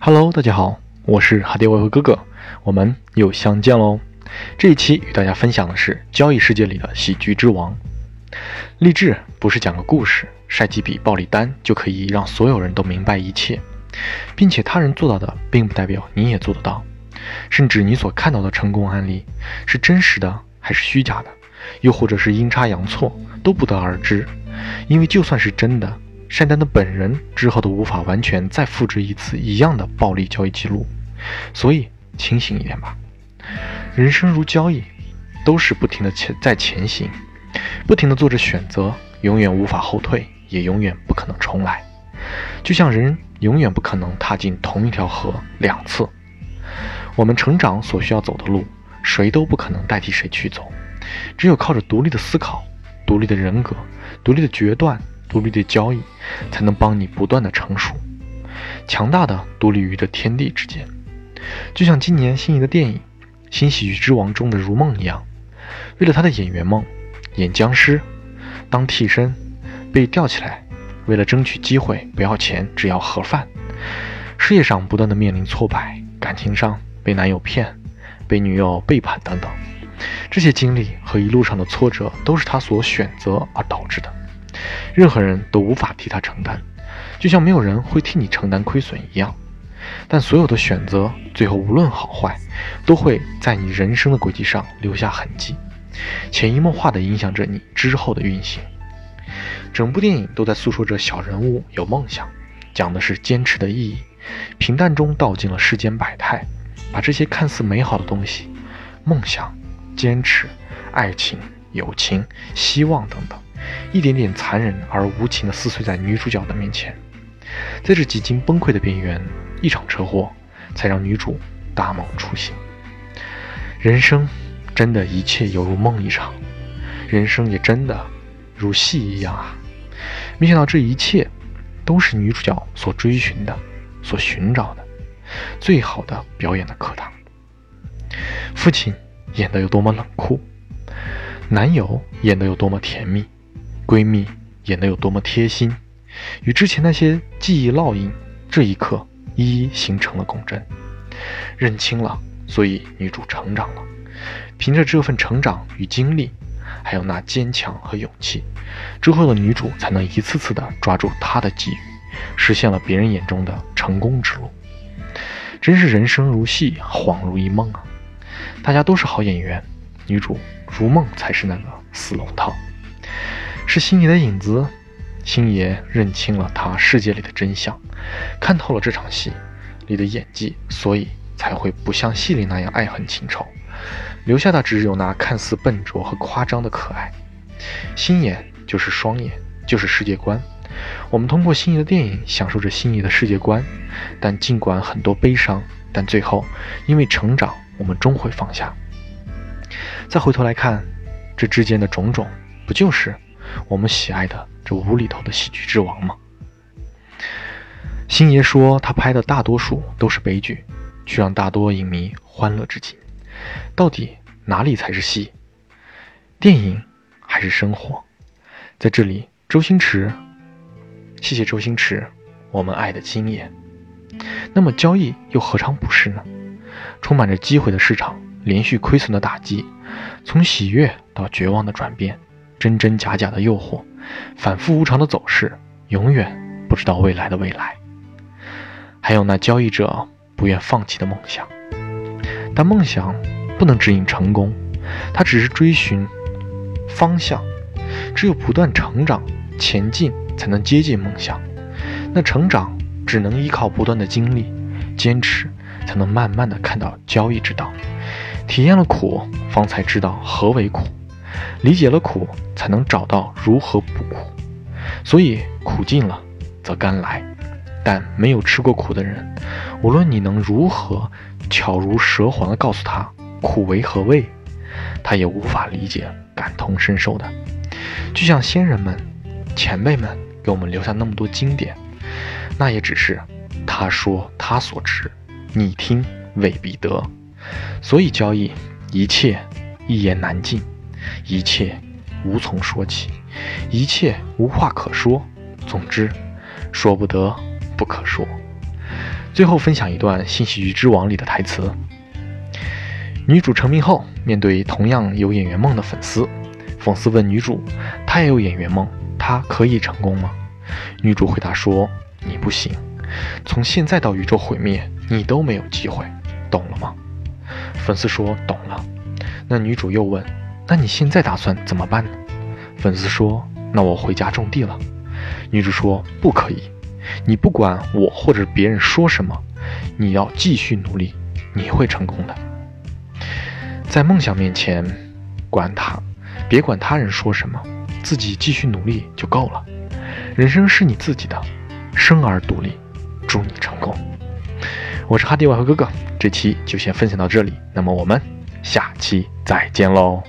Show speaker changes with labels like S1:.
S1: Hello，大家好，我是哈迪维和哥哥，我们又相见喽。这一期与大家分享的是交易世界里的喜剧之王。励志不是讲个故事，晒几笔暴力单就可以让所有人都明白一切，并且他人做到的，并不代表你也做得到。甚至你所看到的成功案例是真实的还是虚假的，又或者是阴差阳错，都不得而知。因为就算是真的。晒单的本人之后都无法完全再复制一次一样的暴力交易记录，所以清醒一点吧。人生如交易，都是不停的前在前行，不停的做着选择，永远无法后退，也永远不可能重来。就像人永远不可能踏进同一条河两次。我们成长所需要走的路，谁都不可能代替谁去走，只有靠着独立的思考、独立的人格、独立的决断。独立的交易，才能帮你不断的成熟，强大的独立于这天地之间。就像今年心仪的电影《新喜剧之王》中的如梦一样，为了他的演员梦，演僵尸，当替身，被吊起来，为了争取机会，不要钱，只要盒饭。事业上不断的面临挫败，感情上被男友骗，被女友背叛等等，这些经历和一路上的挫折，都是他所选择而导致的。任何人都无法替他承担，就像没有人会替你承担亏损一样。但所有的选择，最后无论好坏，都会在你人生的轨迹上留下痕迹，潜移默化地影响着你之后的运行。整部电影都在诉说着小人物有梦想，讲的是坚持的意义。平淡中道尽了世间百态，把这些看似美好的东西——梦想、坚持、爱情、友情、希望等等。一点点残忍而无情地撕碎在女主角的面前，在这几经崩溃的边缘，一场车祸才让女主大梦初醒。人生真的一切犹如梦一场，人生也真的如戏一样啊！没想到这一切都是女主角所追寻的、所寻找的最好的表演的课堂。父亲演得有多么冷酷，男友演得有多么甜蜜。闺蜜演得有多么贴心，与之前那些记忆烙印，这一刻一一形成了共振。认清了，所以女主成长了。凭着这份成长与经历，还有那坚强和勇气，之后的女主才能一次次的抓住她的机遇，实现了别人眼中的成功之路。真是人生如戏，恍如一梦啊！大家都是好演员，女主如梦才是那个死龙套。是星爷的影子，星爷认清了他世界里的真相，看透了这场戏里的演技，所以才会不像戏里那样爱恨情仇，留下的只有那看似笨拙和夸张的可爱。星爷就是双眼，就是世界观。我们通过星爷的电影享受着星爷的世界观，但尽管很多悲伤，但最后因为成长，我们终会放下。再回头来看这之间的种种，不就是？我们喜爱的这无厘头的喜剧之王吗？星爷说他拍的大多数都是悲剧，却让大多影迷欢乐至极。到底哪里才是戏？电影还是生活？在这里，周星驰，谢谢周星驰，我们爱的星爷。那么交易又何尝不是呢？充满着机会的市场，连续亏损的打击，从喜悦到绝望的转变。真真假假的诱惑，反复无常的走势，永远不知道未来的未来。还有那交易者不愿放弃的梦想，但梦想不能指引成功，它只是追寻方向。只有不断成长、前进，才能接近梦想。那成长只能依靠不断的经历、坚持，才能慢慢的看到交易之道。体验了苦，方才知道何为苦。理解了苦，才能找到如何不苦。所以苦尽了，则甘来。但没有吃过苦的人，无论你能如何巧如蛇环地告诉他苦为何味，他也无法理解、感同身受的。就像先人们、前辈们给我们留下那么多经典，那也只是他说他所知，你听未必得。所以交易，一切一言难尽。一切无从说起，一切无话可说。总之，说不得，不可说。最后分享一段《新喜剧之王》里的台词：女主成名后，面对同样有演员梦的粉丝，粉丝问女主：“她也有演员梦，她可以成功吗？”女主回答说：“你不行，从现在到宇宙毁灭，你都没有机会，懂了吗？”粉丝说：“懂了。”那女主又问：“那你现在打算怎么办呢？”粉丝说：“那我回家种地了。”女主说：“不可以。”你不管我或者别人说什么，你要继续努力，你会成功的。在梦想面前，管他，别管他人说什么，自己继续努力就够了。人生是你自己的，生而独立，祝你成功。我是哈迪外和哥哥，这期就先分享到这里，那么我们下期再见喽。